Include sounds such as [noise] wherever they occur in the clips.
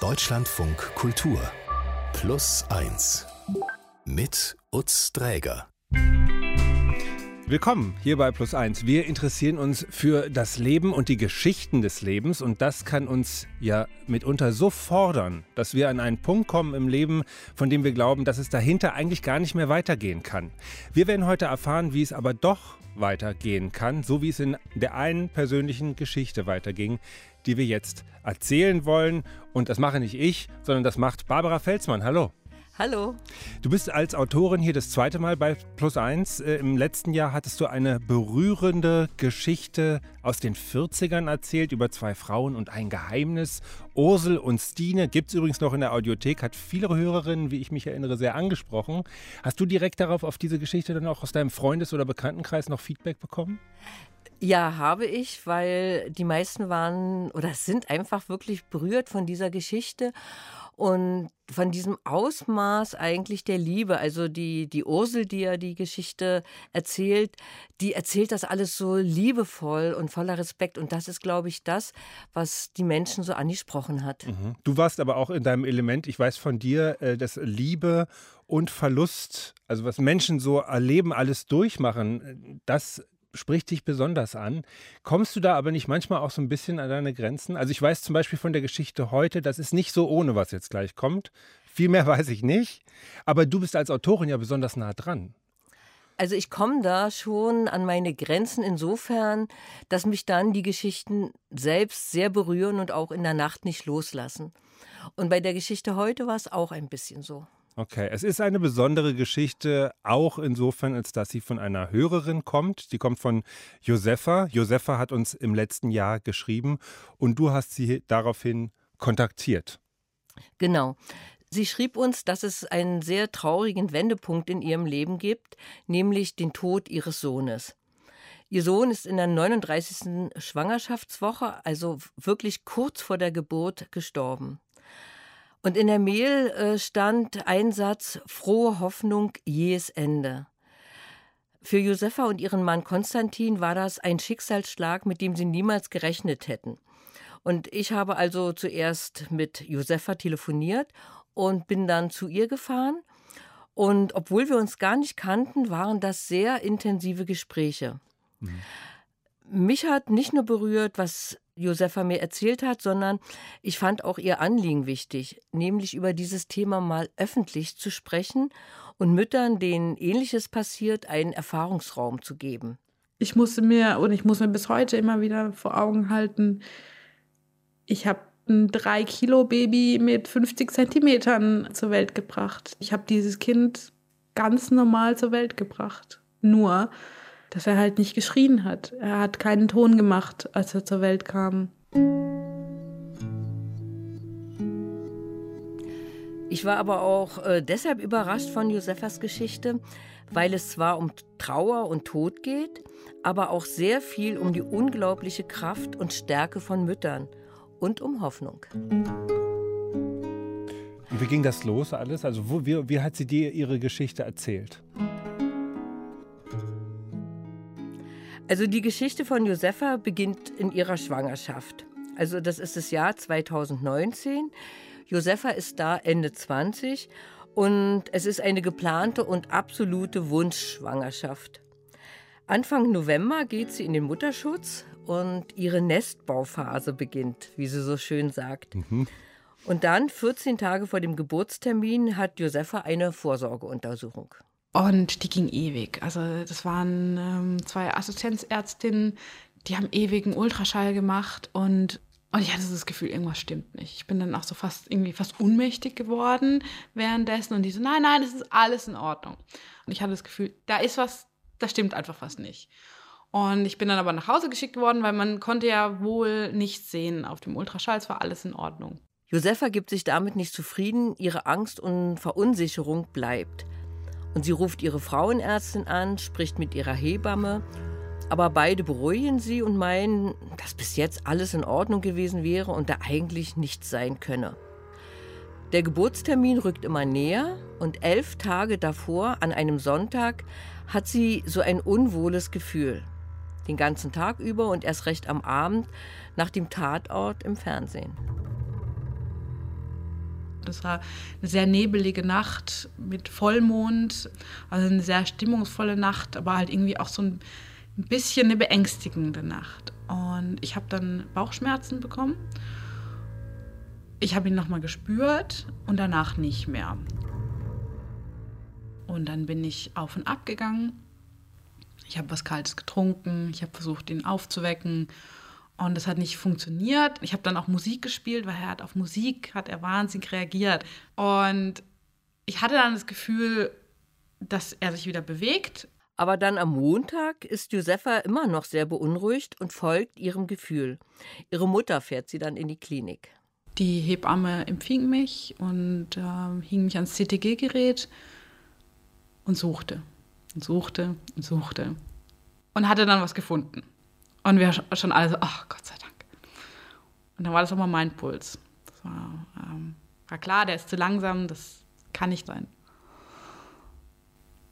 Deutschlandfunk Kultur Plus 1 mit Utz Dräger. Willkommen hier bei Plus 1. Wir interessieren uns für das Leben und die Geschichten des Lebens und das kann uns ja mitunter so fordern, dass wir an einen Punkt kommen im Leben, von dem wir glauben, dass es dahinter eigentlich gar nicht mehr weitergehen kann. Wir werden heute erfahren, wie es aber doch weitergehen kann, so wie es in der einen persönlichen Geschichte weiterging, die wir jetzt erzählen wollen. Und das mache nicht ich, sondern das macht Barbara Felsmann. Hallo. Hallo. Du bist als Autorin hier das zweite Mal bei Plus Eins. Äh, Im letzten Jahr hattest du eine berührende Geschichte aus den 40ern erzählt über zwei Frauen und ein Geheimnis. Ursel und Stine gibt es übrigens noch in der Audiothek, hat viele Hörerinnen, wie ich mich erinnere, sehr angesprochen. Hast du direkt darauf, auf diese Geschichte dann auch aus deinem Freundes- oder Bekanntenkreis noch Feedback bekommen? Ja, habe ich, weil die meisten waren oder sind einfach wirklich berührt von dieser Geschichte und von diesem Ausmaß eigentlich der Liebe. Also die, die Ursel, die ja die Geschichte erzählt, die erzählt das alles so liebevoll und voller Respekt. Und das ist, glaube ich, das, was die Menschen so angesprochen hat. Mhm. Du warst aber auch in deinem Element, ich weiß von dir, äh, dass Liebe und Verlust, also was Menschen so erleben, alles durchmachen, das spricht dich besonders an. Kommst du da aber nicht manchmal auch so ein bisschen an deine Grenzen? Also ich weiß zum Beispiel von der Geschichte heute, das ist nicht so ohne, was jetzt gleich kommt. Viel mehr [laughs] weiß ich nicht. Aber du bist als Autorin ja besonders nah dran. Also ich komme da schon an meine Grenzen insofern, dass mich dann die Geschichten selbst sehr berühren und auch in der Nacht nicht loslassen. Und bei der Geschichte heute war es auch ein bisschen so. Okay, es ist eine besondere Geschichte, auch insofern, als dass sie von einer Hörerin kommt. Sie kommt von Josefa. Josefa hat uns im letzten Jahr geschrieben und du hast sie daraufhin kontaktiert. Genau. Sie schrieb uns, dass es einen sehr traurigen Wendepunkt in ihrem Leben gibt, nämlich den Tod ihres Sohnes. Ihr Sohn ist in der 39. Schwangerschaftswoche, also wirklich kurz vor der Geburt, gestorben. Und in der Mail äh, stand ein Satz, frohe Hoffnung, jähes Ende. Für Josefa und ihren Mann Konstantin war das ein Schicksalsschlag, mit dem sie niemals gerechnet hätten. Und ich habe also zuerst mit Josefa telefoniert und bin dann zu ihr gefahren. Und obwohl wir uns gar nicht kannten, waren das sehr intensive Gespräche. Mhm. Mich hat nicht nur berührt, was Josefa mir erzählt hat, sondern ich fand auch ihr Anliegen wichtig, nämlich über dieses Thema mal öffentlich zu sprechen und Müttern, denen ähnliches passiert, einen Erfahrungsraum zu geben. Ich musste mir und ich muss mir bis heute immer wieder vor Augen halten, ich habe ein 3 Kilo Baby mit 50 Zentimetern zur Welt gebracht. Ich habe dieses Kind ganz normal zur Welt gebracht. Nur dass er halt nicht geschrien hat. Er hat keinen Ton gemacht, als er zur Welt kam. Ich war aber auch äh, deshalb überrascht von Josefas Geschichte, weil es zwar um Trauer und Tod geht, aber auch sehr viel um die unglaubliche Kraft und Stärke von Müttern und um Hoffnung. Und wie ging das los alles? Also wo, wie, wie hat sie dir ihre Geschichte erzählt? Also die Geschichte von Josefa beginnt in ihrer Schwangerschaft. Also das ist das Jahr 2019. Josefa ist da Ende 20 und es ist eine geplante und absolute Wunschschwangerschaft. Anfang November geht sie in den Mutterschutz und ihre Nestbauphase beginnt, wie sie so schön sagt. Mhm. Und dann, 14 Tage vor dem Geburtstermin, hat Josefa eine Vorsorgeuntersuchung. Und die ging ewig. Also das waren ähm, zwei Assistenzärztinnen, die haben ewig einen Ultraschall gemacht und und ich hatte das Gefühl, irgendwas stimmt nicht. Ich bin dann auch so fast irgendwie fast ohnmächtig geworden währenddessen und die so, nein, nein, es ist alles in Ordnung. Und ich hatte das Gefühl, da ist was, da stimmt einfach was nicht. Und ich bin dann aber nach Hause geschickt worden, weil man konnte ja wohl nichts sehen auf dem Ultraschall, es war alles in Ordnung. Josefa gibt sich damit nicht zufrieden, ihre Angst und Verunsicherung bleibt. Und sie ruft ihre Frauenärztin an, spricht mit ihrer Hebamme. Aber beide beruhigen sie und meinen, dass bis jetzt alles in Ordnung gewesen wäre und da eigentlich nichts sein könne. Der Geburtstermin rückt immer näher und elf Tage davor, an einem Sonntag, hat sie so ein unwohles Gefühl. Den ganzen Tag über und erst recht am Abend nach dem Tatort im Fernsehen. Es war eine sehr nebelige Nacht mit Vollmond, also eine sehr stimmungsvolle Nacht, aber halt irgendwie auch so ein bisschen eine beängstigende Nacht. Und ich habe dann Bauchschmerzen bekommen. Ich habe ihn nochmal gespürt und danach nicht mehr. Und dann bin ich auf und ab gegangen. Ich habe was Kaltes getrunken. Ich habe versucht, ihn aufzuwecken. Und das hat nicht funktioniert. Ich habe dann auch Musik gespielt, weil er hat auf Musik hat er wahnsinnig reagiert. Und ich hatte dann das Gefühl, dass er sich wieder bewegt. Aber dann am Montag ist Josefa immer noch sehr beunruhigt und folgt ihrem Gefühl. Ihre Mutter fährt sie dann in die Klinik. Die Hebamme empfing mich und äh, hing mich ans CTG-Gerät und suchte und suchte und suchte und hatte dann was gefunden. Und wir schon alle so, ach Gott sei Dank. Und dann war das auch mal mein Puls. Das war, ähm, war klar, der ist zu langsam, das kann nicht sein.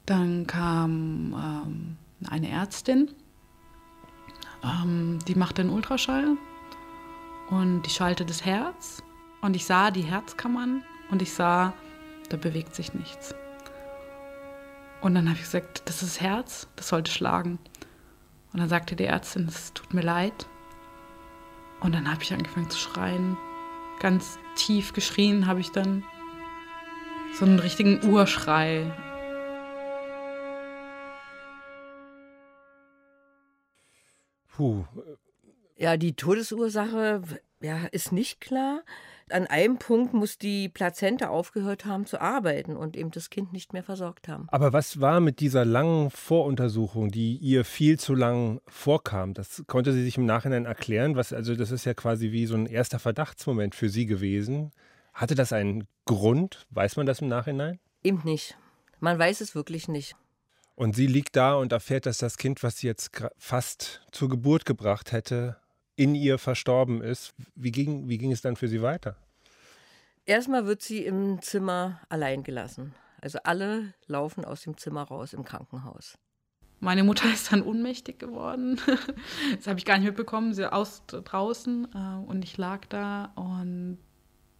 Dann kam ähm, eine Ärztin, ähm, die machte einen Ultraschall und die schaltete das Herz und ich sah die Herzkammern und ich sah, da bewegt sich nichts. Und dann habe ich gesagt, das ist das Herz, das sollte schlagen. Und dann sagte die Ärztin, es tut mir leid. Und dann habe ich angefangen zu schreien. Ganz tief geschrien habe ich dann. So einen richtigen Urschrei. Puh. Ja, die Todesursache ja, ist nicht klar an einem Punkt muss die Plazenta aufgehört haben zu arbeiten und eben das Kind nicht mehr versorgt haben. Aber was war mit dieser langen Voruntersuchung, die ihr viel zu lang vorkam? Das konnte sie sich im Nachhinein erklären. Was, also das ist ja quasi wie so ein erster Verdachtsmoment für sie gewesen. Hatte das einen Grund? Weiß man das im Nachhinein? Eben nicht. Man weiß es wirklich nicht. Und sie liegt da und erfährt, dass das Kind, was sie jetzt fast zur Geburt gebracht hätte, in ihr verstorben ist. Wie ging, wie ging es dann für sie weiter? Erstmal wird sie im Zimmer allein gelassen. Also alle laufen aus dem Zimmer raus im Krankenhaus. Meine Mutter [laughs] ist dann ohnmächtig geworden. [laughs] Das habe ich gar nicht mitbekommen. Sie aus draußen äh, und ich lag da und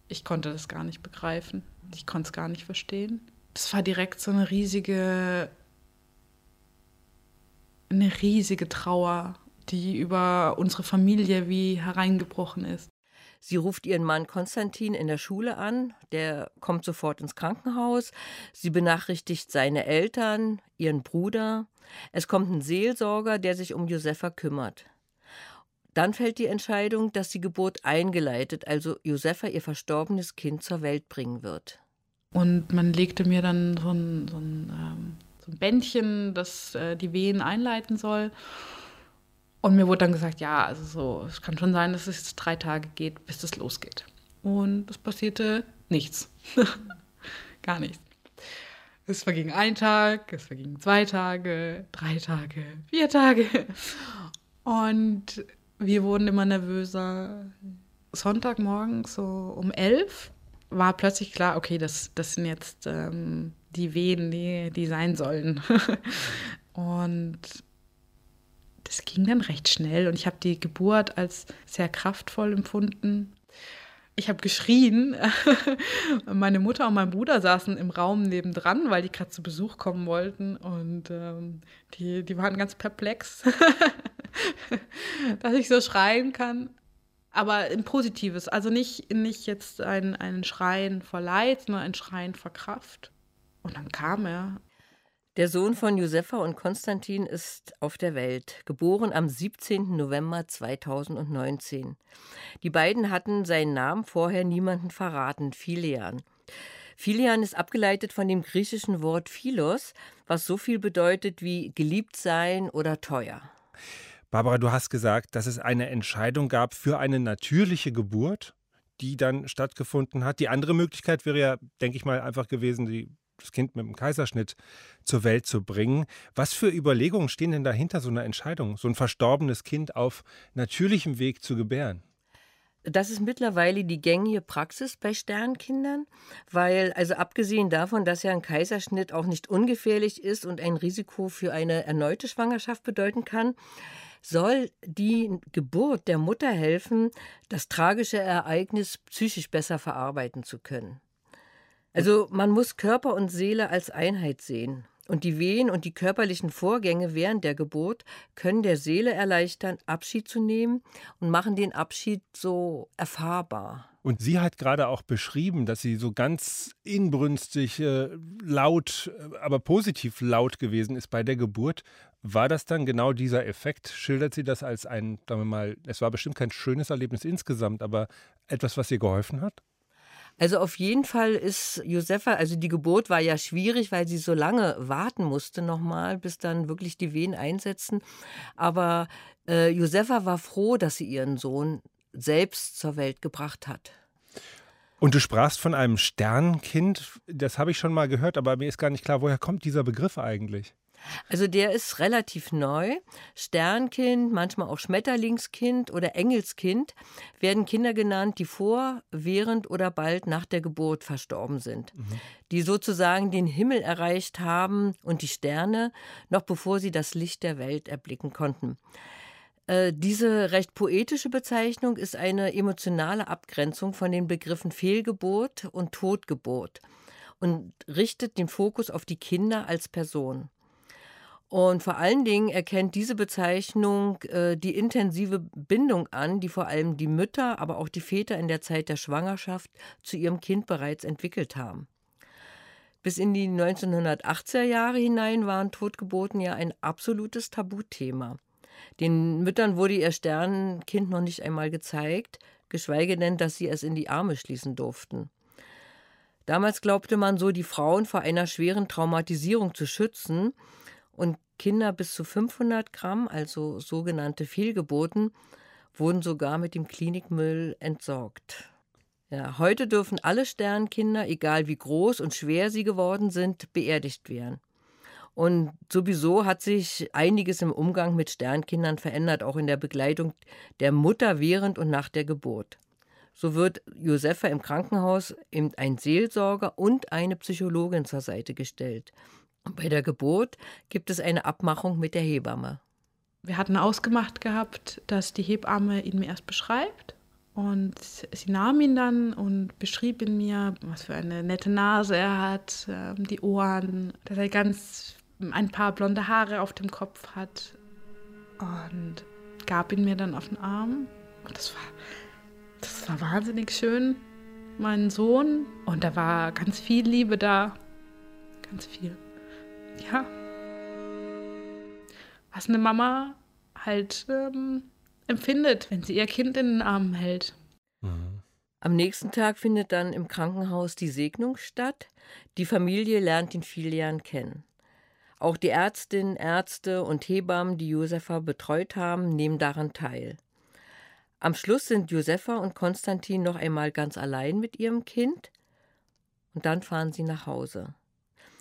ich konnte das gar nicht begreifen. Ich konnte es gar nicht verstehen. Das war direkt so eine riesige, eine riesige Trauer die über unsere Familie wie hereingebrochen ist. Sie ruft ihren Mann Konstantin in der Schule an, der kommt sofort ins Krankenhaus. Sie benachrichtigt seine Eltern, ihren Bruder. Es kommt ein Seelsorger, der sich um Josefa kümmert. Dann fällt die Entscheidung, dass die Geburt eingeleitet, also Josefa ihr verstorbenes Kind zur Welt bringen wird. Und man legte mir dann so ein, so ein, ähm, so ein Bändchen, das äh, die Wehen einleiten soll. Und mir wurde dann gesagt, ja, also so, es kann schon sein, dass es jetzt drei Tage geht, bis das losgeht. Und es passierte nichts. [laughs] Gar nichts. Es verging ein Tag, es vergingen zwei Tage, drei Tage, vier Tage. Und wir wurden immer nervöser. Sonntagmorgen, so um elf, war plötzlich klar, okay, das, das sind jetzt ähm, die Wehen, die, die sein sollen. [laughs] Und das ging dann recht schnell und ich habe die Geburt als sehr kraftvoll empfunden. Ich habe geschrien. [laughs] Meine Mutter und mein Bruder saßen im Raum nebendran, weil die gerade zu Besuch kommen wollten. Und ähm, die, die waren ganz perplex, [laughs] dass ich so schreien kann. Aber ein Positives. Also nicht, nicht jetzt ein, ein Schreien vor Leid, sondern ein Schreien vor Kraft. Und dann kam er der Sohn von Josefa und Konstantin ist auf der Welt, geboren am 17. November 2019. Die beiden hatten seinen Namen vorher niemanden verraten, Philean. Philean ist abgeleitet von dem griechischen Wort Philos, was so viel bedeutet wie geliebt sein oder teuer. Barbara, du hast gesagt, dass es eine Entscheidung gab für eine natürliche Geburt, die dann stattgefunden hat. Die andere Möglichkeit wäre ja, denke ich mal, einfach gewesen, die das Kind mit dem Kaiserschnitt zur Welt zu bringen. Was für Überlegungen stehen denn dahinter so einer Entscheidung, so ein verstorbenes Kind auf natürlichem Weg zu gebären? Das ist mittlerweile die gängige Praxis bei Sternkindern, weil, also abgesehen davon, dass ja ein Kaiserschnitt auch nicht ungefährlich ist und ein Risiko für eine erneute Schwangerschaft bedeuten kann, soll die Geburt der Mutter helfen, das tragische Ereignis psychisch besser verarbeiten zu können. Also man muss Körper und Seele als Einheit sehen. Und die Wehen und die körperlichen Vorgänge während der Geburt können der Seele erleichtern, Abschied zu nehmen und machen den Abschied so erfahrbar. Und sie hat gerade auch beschrieben, dass sie so ganz inbrünstig äh, laut, äh, aber positiv laut gewesen ist bei der Geburt. War das dann genau dieser Effekt? Schildert sie das als ein, sagen wir mal, es war bestimmt kein schönes Erlebnis insgesamt, aber etwas, was ihr geholfen hat? Also auf jeden Fall ist Josefa, also die Geburt war ja schwierig, weil sie so lange warten musste nochmal, bis dann wirklich die Wehen einsetzen. Aber äh, Josefa war froh, dass sie ihren Sohn selbst zur Welt gebracht hat. Und du sprachst von einem Sternkind, das habe ich schon mal gehört, aber mir ist gar nicht klar, woher kommt dieser Begriff eigentlich? Also der ist relativ neu. Sternkind, manchmal auch Schmetterlingskind oder Engelskind werden Kinder genannt, die vor, während oder bald nach der Geburt verstorben sind. Mhm. Die sozusagen den Himmel erreicht haben und die Sterne, noch bevor sie das Licht der Welt erblicken konnten. Äh, diese recht poetische Bezeichnung ist eine emotionale Abgrenzung von den Begriffen Fehlgeburt und Totgeburt und richtet den Fokus auf die Kinder als Person. Und vor allen Dingen erkennt diese Bezeichnung äh, die intensive Bindung an, die vor allem die Mütter, aber auch die Väter in der Zeit der Schwangerschaft zu ihrem Kind bereits entwickelt haben. Bis in die 1980er Jahre hinein waren Totgeburten ja ein absolutes Tabuthema. Den Müttern wurde ihr Sternenkind noch nicht einmal gezeigt, geschweige denn, dass sie es in die Arme schließen durften. Damals glaubte man so, die Frauen vor einer schweren Traumatisierung zu schützen und Kinder bis zu 500 Gramm, also sogenannte Fehlgeburten, wurden sogar mit dem Klinikmüll entsorgt. Ja, heute dürfen alle Sternkinder, egal wie groß und schwer sie geworden sind, beerdigt werden. Und sowieso hat sich einiges im Umgang mit Sternkindern verändert, auch in der Begleitung der Mutter während und nach der Geburt. So wird Josefa im Krankenhaus eben ein Seelsorger und eine Psychologin zur Seite gestellt. Bei der Geburt gibt es eine Abmachung mit der Hebamme. Wir hatten ausgemacht gehabt, dass die Hebamme ihn mir erst beschreibt. Und sie nahm ihn dann und beschrieb in mir, was für eine nette Nase er hat, ähm, die Ohren, dass er ganz ein paar blonde Haare auf dem Kopf hat. Und gab ihn mir dann auf den Arm. Und das war, das war wahnsinnig schön, mein Sohn. Und da war ganz viel Liebe da. Ganz viel ja, was eine Mama halt ähm, empfindet, wenn sie ihr Kind in den Armen hält. Mhm. Am nächsten Tag findet dann im Krankenhaus die Segnung statt. Die Familie lernt den Filian kennen. Auch die Ärztinnen, Ärzte und Hebammen, die Josefa betreut haben, nehmen daran teil. Am Schluss sind Josefa und Konstantin noch einmal ganz allein mit ihrem Kind und dann fahren sie nach Hause.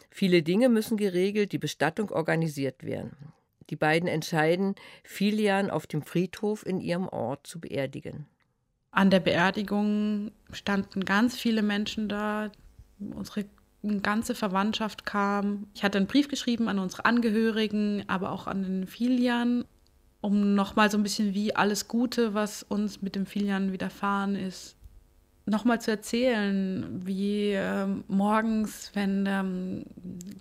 Viele Dinge müssen geregelt, die Bestattung organisiert werden. Die beiden entscheiden, Filian auf dem Friedhof in ihrem Ort zu beerdigen. An der Beerdigung standen ganz viele Menschen da. Unsere ganze Verwandtschaft kam. Ich hatte einen Brief geschrieben an unsere Angehörigen, aber auch an den Filian, um nochmal so ein bisschen wie alles Gute, was uns mit dem Filian widerfahren ist, nochmal zu erzählen, wie ähm, morgens, wenn ähm,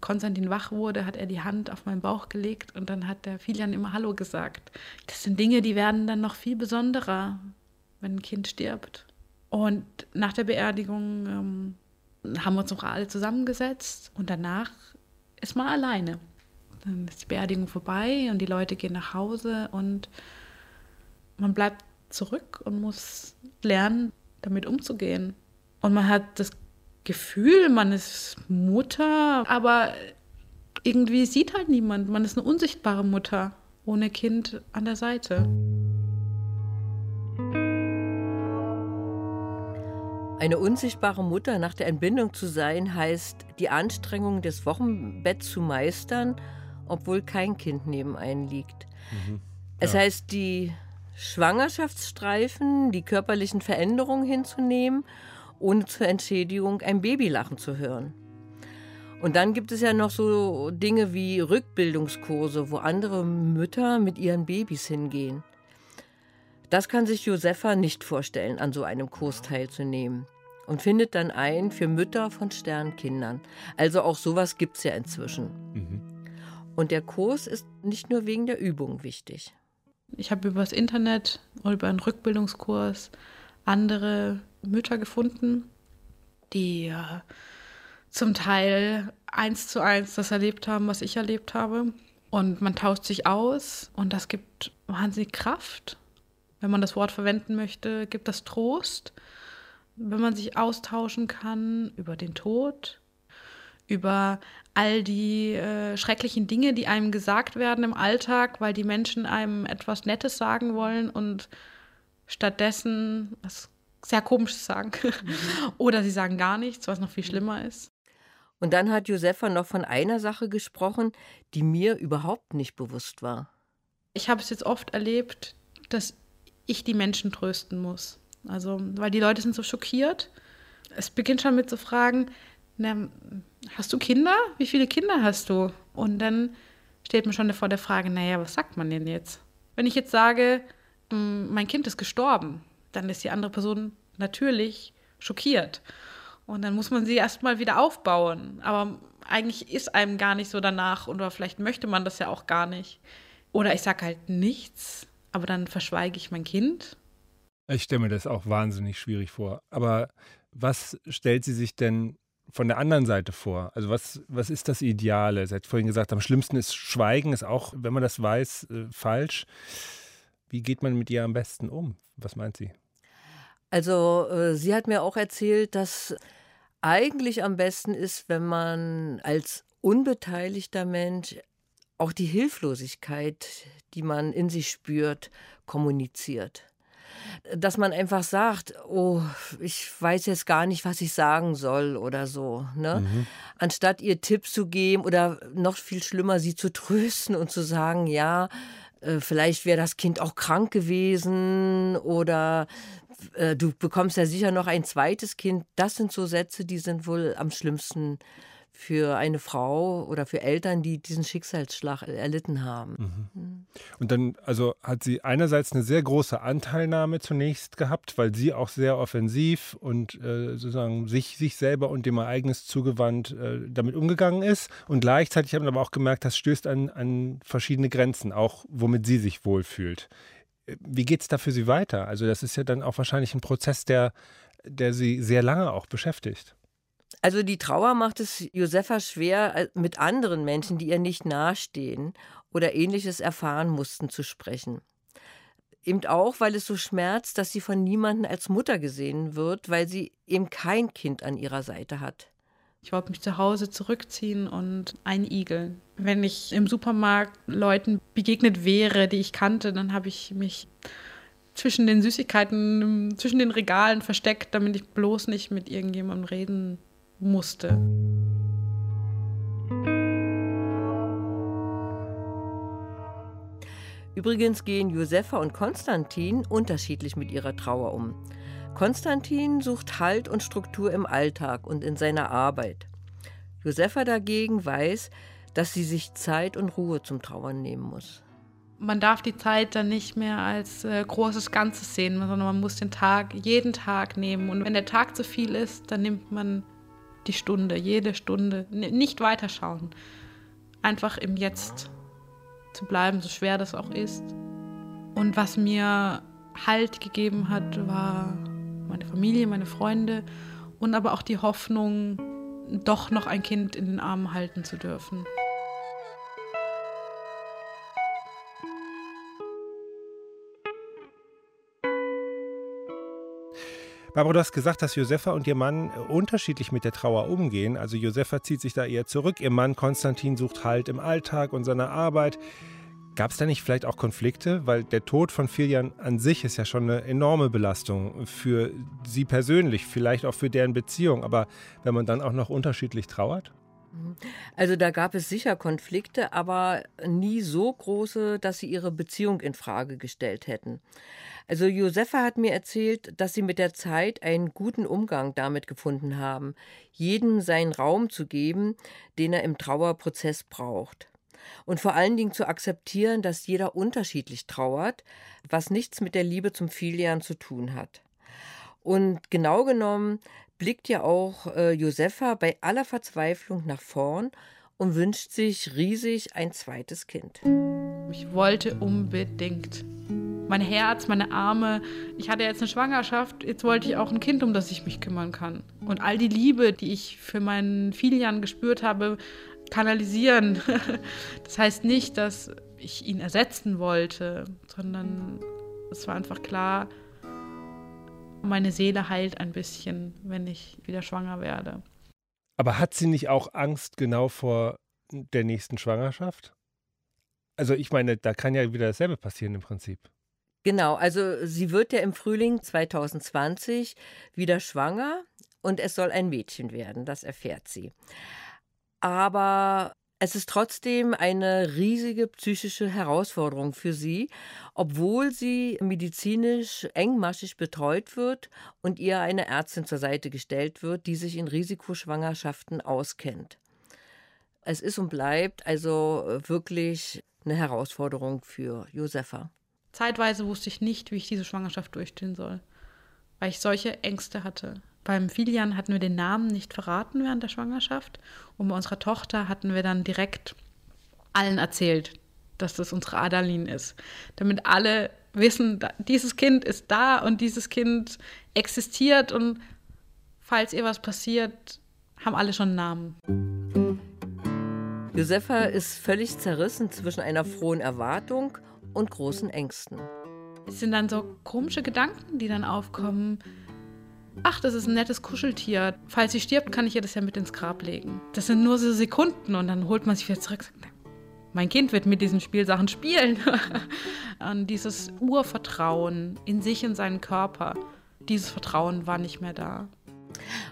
Konstantin wach wurde, hat er die Hand auf meinen Bauch gelegt und dann hat der Filian immer Hallo gesagt. Das sind Dinge, die werden dann noch viel besonderer, wenn ein Kind stirbt. Und nach der Beerdigung ähm, haben wir uns noch alle zusammengesetzt und danach ist man alleine. Dann ist die Beerdigung vorbei und die Leute gehen nach Hause und man bleibt zurück und muss lernen, damit umzugehen. Und man hat das Gefühl, man ist Mutter, aber irgendwie sieht halt niemand. Man ist eine unsichtbare Mutter ohne Kind an der Seite. Eine unsichtbare Mutter nach der Entbindung zu sein, heißt, die Anstrengung des Wochenbetts zu meistern, obwohl kein Kind neben einem liegt. Mhm. Ja. Es heißt, die Schwangerschaftsstreifen, die körperlichen Veränderungen hinzunehmen, ohne zur Entschädigung ein Babylachen zu hören. Und dann gibt es ja noch so Dinge wie Rückbildungskurse, wo andere Mütter mit ihren Babys hingehen. Das kann sich Josefa nicht vorstellen, an so einem Kurs teilzunehmen. und findet dann ein für Mütter von Sternkindern. Also auch sowas gibt es ja inzwischen. Mhm. Und der Kurs ist nicht nur wegen der Übung wichtig. Ich habe über das Internet oder über einen Rückbildungskurs andere Mütter gefunden, die äh, zum Teil eins zu eins das erlebt haben, was ich erlebt habe. Und man tauscht sich aus und das gibt wahnsinnig Kraft. Wenn man das Wort verwenden möchte, gibt das Trost. Wenn man sich austauschen kann über den Tod, über all die äh, schrecklichen Dinge, die einem gesagt werden im Alltag, weil die Menschen einem etwas Nettes sagen wollen und stattdessen was sehr Komisches sagen. Mhm. [laughs] Oder sie sagen gar nichts, was noch viel schlimmer ist. Und dann hat Josefa noch von einer Sache gesprochen, die mir überhaupt nicht bewusst war. Ich habe es jetzt oft erlebt, dass ich die Menschen trösten muss. Also, weil die Leute sind so schockiert. Es beginnt schon mit zu fragen, na, hast du Kinder? Wie viele Kinder hast du? Und dann steht man schon vor der Frage, naja, was sagt man denn jetzt? Wenn ich jetzt sage, hm, mein Kind ist gestorben, dann ist die andere Person natürlich schockiert. Und dann muss man sie erstmal wieder aufbauen. Aber eigentlich ist einem gar nicht so danach oder vielleicht möchte man das ja auch gar nicht. Oder ich sage halt nichts, aber dann verschweige ich mein Kind. Ich stelle mir das auch wahnsinnig schwierig vor. Aber was stellt sie sich denn von der anderen Seite vor? Also was, was ist das Ideale? Sie hat vorhin gesagt, am schlimmsten ist Schweigen, ist auch, wenn man das weiß, äh, falsch. Wie geht man mit ihr am besten um? Was meint sie? Also äh, sie hat mir auch erzählt, dass eigentlich am besten ist, wenn man als unbeteiligter Mensch auch die Hilflosigkeit, die man in sich spürt, kommuniziert. Dass man einfach sagt, oh, ich weiß jetzt gar nicht, was ich sagen soll oder so. Ne? Mhm. Anstatt ihr Tipps zu geben oder noch viel schlimmer, sie zu trösten und zu sagen, ja, äh, vielleicht wäre das Kind auch krank gewesen oder äh, du bekommst ja sicher noch ein zweites Kind. Das sind so Sätze, die sind wohl am schlimmsten für eine Frau oder für Eltern, die diesen Schicksalsschlag erlitten haben. Mhm. mhm. Und dann, also hat sie einerseits eine sehr große Anteilnahme zunächst gehabt, weil sie auch sehr offensiv und äh, sozusagen sich, sich selber und dem Ereignis zugewandt äh, damit umgegangen ist. Und gleichzeitig haben wir aber auch gemerkt, das stößt an, an verschiedene Grenzen, auch womit sie sich wohlfühlt. Wie geht es da für Sie weiter? Also das ist ja dann auch wahrscheinlich ein Prozess, der, der Sie sehr lange auch beschäftigt. Also die Trauer macht es Josefa schwer, mit anderen Menschen, die ihr nicht nahestehen oder ähnliches erfahren mussten, zu sprechen. Eben auch, weil es so schmerzt, dass sie von niemandem als Mutter gesehen wird, weil sie eben kein Kind an ihrer Seite hat. Ich wollte mich zu Hause zurückziehen und einigeln. Wenn ich im Supermarkt Leuten begegnet wäre, die ich kannte, dann habe ich mich zwischen den Süßigkeiten, zwischen den Regalen versteckt, damit ich bloß nicht mit irgendjemandem reden musste. Übrigens gehen Josefa und Konstantin unterschiedlich mit ihrer Trauer um. Konstantin sucht Halt und Struktur im Alltag und in seiner Arbeit. Josefa dagegen weiß, dass sie sich Zeit und Ruhe zum Trauern nehmen muss. Man darf die Zeit dann nicht mehr als äh, großes Ganzes sehen, sondern man muss den Tag, jeden Tag nehmen. Und wenn der Tag zu viel ist, dann nimmt man die Stunde, jede Stunde. nicht weiterschauen. Einfach im Jetzt zu bleiben, so schwer das auch ist. Und was mir Halt gegeben hat, war meine Familie, meine Freunde und aber auch die Hoffnung, doch noch ein Kind in den Armen halten zu dürfen. Barbara, du hast gesagt, dass Josefa und ihr Mann unterschiedlich mit der Trauer umgehen. Also Josefa zieht sich da eher zurück, ihr Mann Konstantin sucht Halt im Alltag und seiner Arbeit. Gab es da nicht vielleicht auch Konflikte? Weil der Tod von Filian an sich ist ja schon eine enorme Belastung für sie persönlich, vielleicht auch für deren Beziehung. Aber wenn man dann auch noch unterschiedlich trauert? Also da gab es sicher Konflikte, aber nie so große, dass sie ihre Beziehung in Frage gestellt hätten. Also Josefa hat mir erzählt, dass sie mit der Zeit einen guten Umgang damit gefunden haben, jedem seinen Raum zu geben, den er im Trauerprozess braucht und vor allen Dingen zu akzeptieren, dass jeder unterschiedlich trauert, was nichts mit der Liebe zum Filian zu tun hat. Und genau genommen blickt ja auch äh, Josefa bei aller Verzweiflung nach vorn und wünscht sich riesig ein zweites Kind. Ich wollte unbedingt. Mein Herz, meine Arme. Ich hatte jetzt eine Schwangerschaft, jetzt wollte ich auch ein Kind, um das ich mich kümmern kann. Und all die Liebe, die ich für meinen Filian gespürt habe, kanalisieren. [laughs] Das heißt nicht, dass ich ihn ersetzen wollte, sondern es war einfach klar, meine Seele heilt ein bisschen, wenn ich wieder schwanger werde. Aber hat sie nicht auch Angst genau vor der nächsten Schwangerschaft? Also ich meine, da kann ja wieder dasselbe passieren im Prinzip. Genau, also sie wird ja im Frühling 2020 wieder schwanger und es soll ein Mädchen werden, das erfährt sie. Aber es ist trotzdem eine riesige psychische Herausforderung für sie, obwohl sie medizinisch engmaschig betreut wird und ihr eine Ärztin zur Seite gestellt wird, die sich in Risikoschwangerschaften auskennt. Es ist und bleibt also wirklich eine Herausforderung für Josefa. Zeitweise wusste ich nicht, wie ich diese Schwangerschaft durchstehen soll, weil ich solche Ängste hatte. Beim Filian hatten wir den Namen nicht verraten während der Schwangerschaft. Und bei unserer Tochter hatten wir dann direkt allen erzählt, dass das unsere Adalin ist. Damit alle wissen, dieses Kind ist da und dieses Kind existiert und falls ihr was passiert, haben alle schon einen Namen. Josefa ist völlig zerrissen zwischen einer frohen Erwartung und großen Ängsten. Es sind dann so komische Gedanken, die dann aufkommen ach, das ist ein nettes Kuscheltier. Falls sie stirbt, kann ich ihr das ja mit ins Grab legen. Das sind nur so Sekunden und dann holt man sich wieder zurück. Mein Kind wird mit diesen Spielsachen spielen. [laughs] und dieses Urvertrauen in sich, in seinen Körper, dieses Vertrauen war nicht mehr da.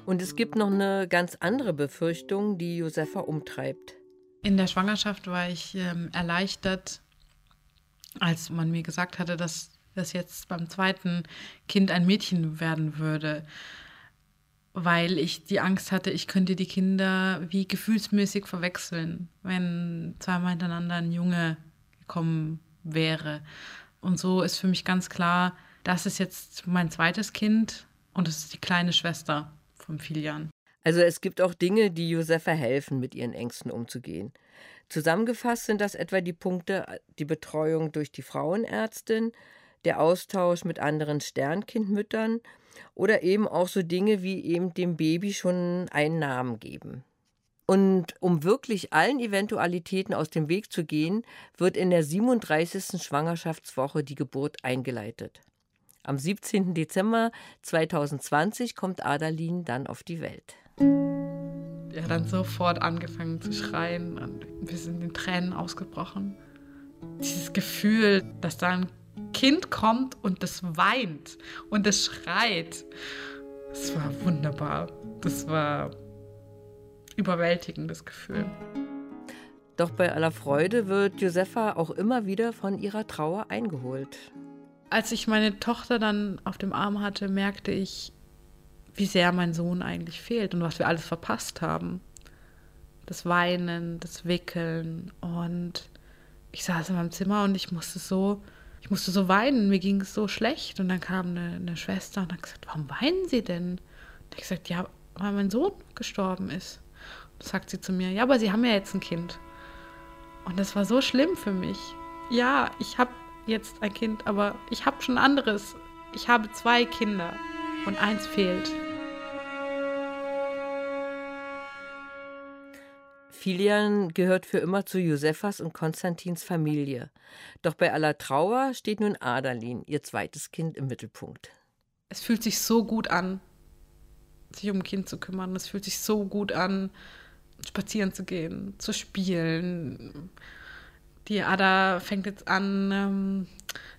Und es gibt noch eine ganz andere Befürchtung, die Josefa umtreibt. In der Schwangerschaft war ich ähm, erleichtert, als man mir gesagt hatte, dass dass jetzt beim zweiten Kind ein Mädchen werden würde, weil ich die Angst hatte, ich könnte die Kinder wie gefühlsmäßig verwechseln, wenn zweimal hintereinander ein Junge gekommen wäre. Und so ist für mich ganz klar, das ist jetzt mein zweites Kind und das ist die kleine Schwester von Filian. Also es gibt auch Dinge, die Josefa helfen, mit ihren Ängsten umzugehen. Zusammengefasst sind das etwa die Punkte, die Betreuung durch die Frauenärztin, der Austausch mit anderen Sternkindmüttern oder eben auch so Dinge wie eben dem Baby schon einen Namen geben. Und um wirklich allen Eventualitäten aus dem Weg zu gehen, wird in der 37. Schwangerschaftswoche die Geburt eingeleitet. Am 17. Dezember 2020 kommt Adalin dann auf die Welt. Er hat dann sofort angefangen zu schreien und wir sind in Tränen ausgebrochen. Dieses Gefühl, dass da ein Kind kommt und das weint und das schreit. Das war wunderbar. Das war überwältigendes Gefühl. Doch bei aller Freude wird Josefa auch immer wieder von ihrer Trauer eingeholt. Als ich meine Tochter dann auf dem Arm hatte, merkte ich, wie sehr mein Sohn eigentlich fehlt und was wir alles verpasst haben. Das Weinen, das Wickeln und ich saß in meinem Zimmer und ich musste so ich musste so weinen, mir ging es so schlecht. Und dann kam eine, eine Schwester und hat gesagt, warum weinen Sie denn? Und ich gesagt, ja, weil mein Sohn gestorben ist. Und sagt sie zu mir, ja, aber Sie haben ja jetzt ein Kind. Und das war so schlimm für mich. Ja, ich habe jetzt ein Kind, aber ich habe schon anderes. Ich habe zwei Kinder und eins fehlt. Kilian gehört für immer zu Josephas und Konstantins Familie. Doch bei aller Trauer steht nun Adalin, ihr zweites Kind, im Mittelpunkt. Es fühlt sich so gut an, sich um ein Kind zu kümmern. Es fühlt sich so gut an, spazieren zu gehen, zu spielen. Die Ada fängt jetzt an, ähm,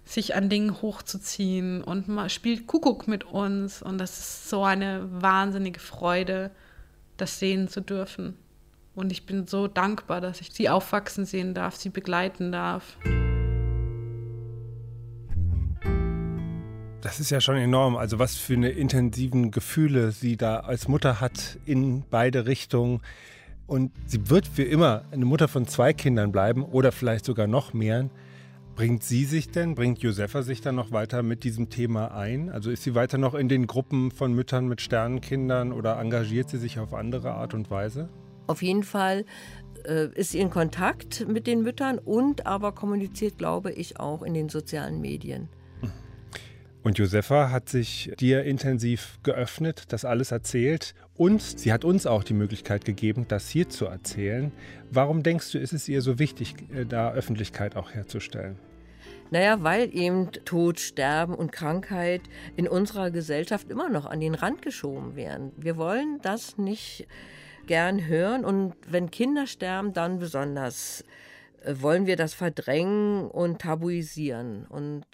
sich an Dingen hochzuziehen und spielt Kuckuck mit uns. Und das ist so eine wahnsinnige Freude, das sehen zu dürfen. Und ich bin so dankbar, dass ich sie aufwachsen sehen darf, sie begleiten darf. Das ist ja schon enorm. Also was für eine intensiven Gefühle sie da als Mutter hat in beide Richtungen. Und sie wird für immer eine Mutter von zwei Kindern bleiben oder vielleicht sogar noch mehr. Bringt sie sich denn, bringt Josefa sich dann noch weiter mit diesem Thema ein? Also ist sie weiter noch in den Gruppen von Müttern mit Sternenkindern oder engagiert sie sich auf andere Art und Weise? Auf jeden Fall äh, ist sie in Kontakt mit den Müttern und aber kommuniziert, glaube ich, auch in den sozialen Medien. Und Josefa hat sich dir intensiv geöffnet, das alles erzählt und sie hat uns auch die Möglichkeit gegeben, das hier zu erzählen. Warum denkst du, ist es ihr so wichtig, äh, da Öffentlichkeit auch herzustellen? Naja, weil eben Tod, Sterben und Krankheit in unserer Gesellschaft immer noch an den Rand geschoben werden. Wir wollen das nicht gern hören und wenn Kinder sterben, dann besonders äh, wollen wir das verdrängen und tabuisieren. Und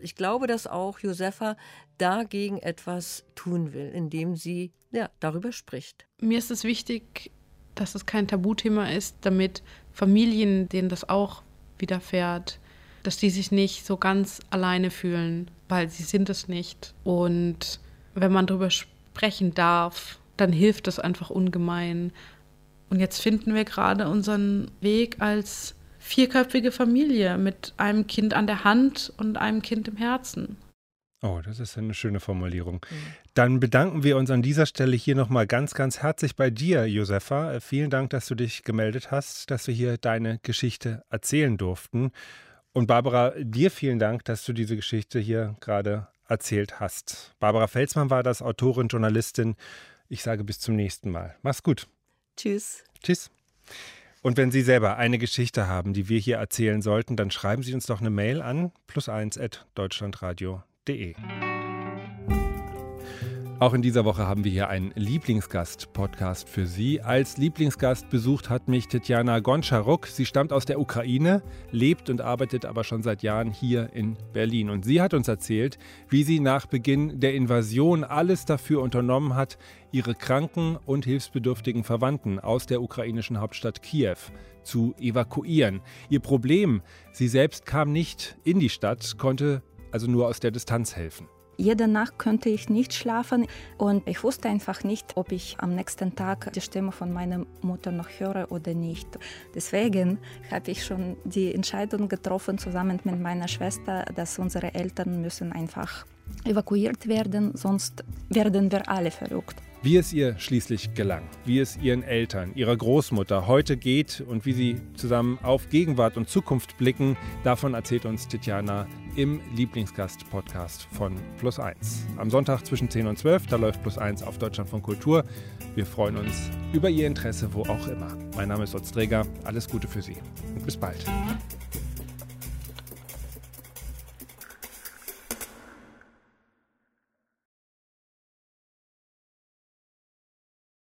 ich glaube, dass auch Josefa dagegen etwas tun will, indem sie ja, darüber spricht. Mir ist es wichtig, dass es kein Tabuthema ist, damit Familien, denen das auch widerfährt, dass die sich nicht so ganz alleine fühlen, weil sie sind es nicht. Und wenn man darüber sprechen darf, dann hilft das einfach ungemein. Und jetzt finden wir gerade unseren Weg als vierköpfige Familie mit einem Kind an der Hand und einem Kind im Herzen. Oh, das ist eine schöne Formulierung. Mhm. Dann bedanken wir uns an dieser Stelle hier nochmal ganz, ganz herzlich bei dir, Josefa. Äh, vielen Dank, dass du dich gemeldet hast, dass wir hier deine Geschichte erzählen durften. Und Barbara, dir vielen Dank, dass du diese Geschichte hier gerade erzählt hast. Barbara Felsmann war das, Autorin, Journalistin. Ich sage bis zum nächsten Mal. Mach's gut. Tschüss. Tschüss. Und wenn Sie selber eine Geschichte haben, die wir hier erzählen sollten, dann schreiben Sie uns doch eine Mail an plus1.deutschlandradio.de. Auch in dieser Woche haben wir hier einen Lieblingsgast-Podcast für Sie. Als Lieblingsgast besucht hat mich Tetjana Goncharuk. Sie stammt aus der Ukraine, lebt und arbeitet aber schon seit Jahren hier in Berlin. Und sie hat uns erzählt, wie sie nach Beginn der Invasion alles dafür unternommen hat, ihre kranken und hilfsbedürftigen Verwandten aus der ukrainischen Hauptstadt Kiew zu evakuieren. Ihr Problem, sie selbst kam nicht in die Stadt, konnte also nur aus der Distanz helfen. Jede Nacht konnte ich nicht schlafen und ich wusste einfach nicht, ob ich am nächsten Tag die Stimme von meiner Mutter noch höre oder nicht. Deswegen habe ich schon die Entscheidung getroffen, zusammen mit meiner Schwester, dass unsere Eltern müssen einfach evakuiert werden, sonst werden wir alle verrückt. Wie es ihr schließlich gelang, wie es ihren Eltern, ihrer Großmutter heute geht und wie sie zusammen auf Gegenwart und Zukunft blicken, davon erzählt uns Tetjana im Lieblingsgast-Podcast von Plus 1. Am Sonntag zwischen 10 und 12, da läuft Plus 1 auf Deutschland von Kultur. Wir freuen uns über Ihr Interesse, wo auch immer. Mein Name ist Otz Träger, alles Gute für Sie und bis bald.